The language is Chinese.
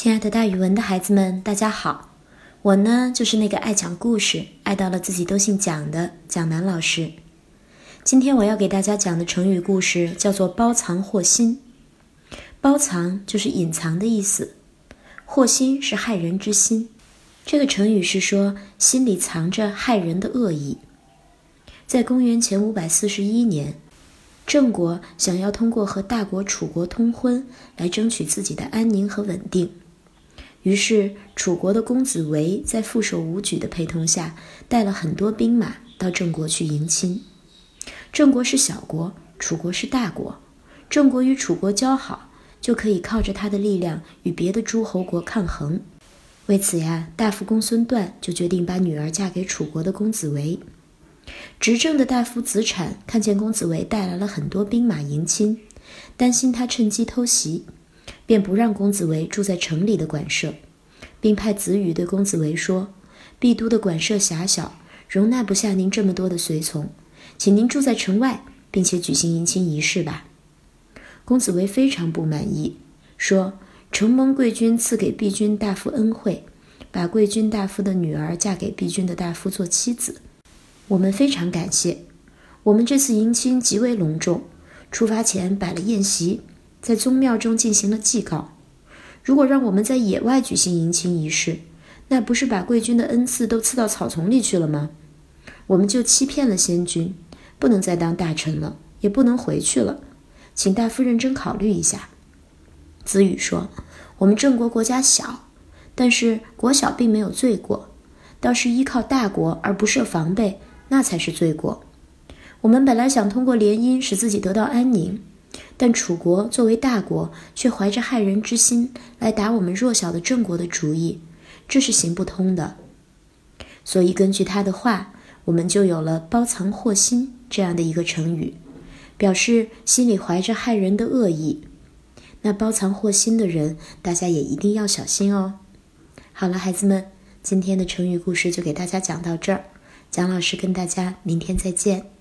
亲爱的，大语文的孩子们，大家好！我呢，就是那个爱讲故事、爱到了自己都姓蒋的蒋楠老师。今天我要给大家讲的成语故事叫做“包藏祸心”。包藏就是隐藏的意思，祸心是害人之心。这个成语是说心里藏着害人的恶意。在公元前五百四十一年，郑国想要通过和大国楚国通婚来争取自己的安宁和稳定。于是，楚国的公子围在副手武举的陪同下，带了很多兵马到郑国去迎亲。郑国是小国，楚国是大国。郑国与楚国交好，就可以靠着他的力量与别的诸侯国抗衡。为此呀，大夫公孙段就决定把女儿嫁给楚国的公子围。执政的大夫子产看见公子围带来了很多兵马迎亲，担心他趁机偷袭。便不让公子围住在城里的馆舍，并派子羽对公子围说：“帝都的馆舍狭小，容纳不下您这么多的随从，请您住在城外，并且举行迎亲仪式吧。”公子围非常不满意，说：“承蒙贵君赐给帝君大夫恩惠，把贵君大夫的女儿嫁给帝君的大夫做妻子，我们非常感谢。我们这次迎亲极为隆重，出发前摆了宴席。”在宗庙中进行了祭告。如果让我们在野外举行迎亲仪式，那不是把贵君的恩赐都赐到草丛里去了吗？我们就欺骗了先君，不能再当大臣了，也不能回去了。请大夫认真考虑一下。子羽说：“我们郑国国家小，但是国小并没有罪过，倒是依靠大国而不设防备，那才是罪过。我们本来想通过联姻使自己得到安宁。”但楚国作为大国，却怀着害人之心来打我们弱小的郑国的主意，这是行不通的。所以根据他的话，我们就有了“包藏祸心”这样的一个成语，表示心里怀着害人的恶意。那包藏祸心的人，大家也一定要小心哦。好了，孩子们，今天的成语故事就给大家讲到这儿，蒋老师跟大家明天再见。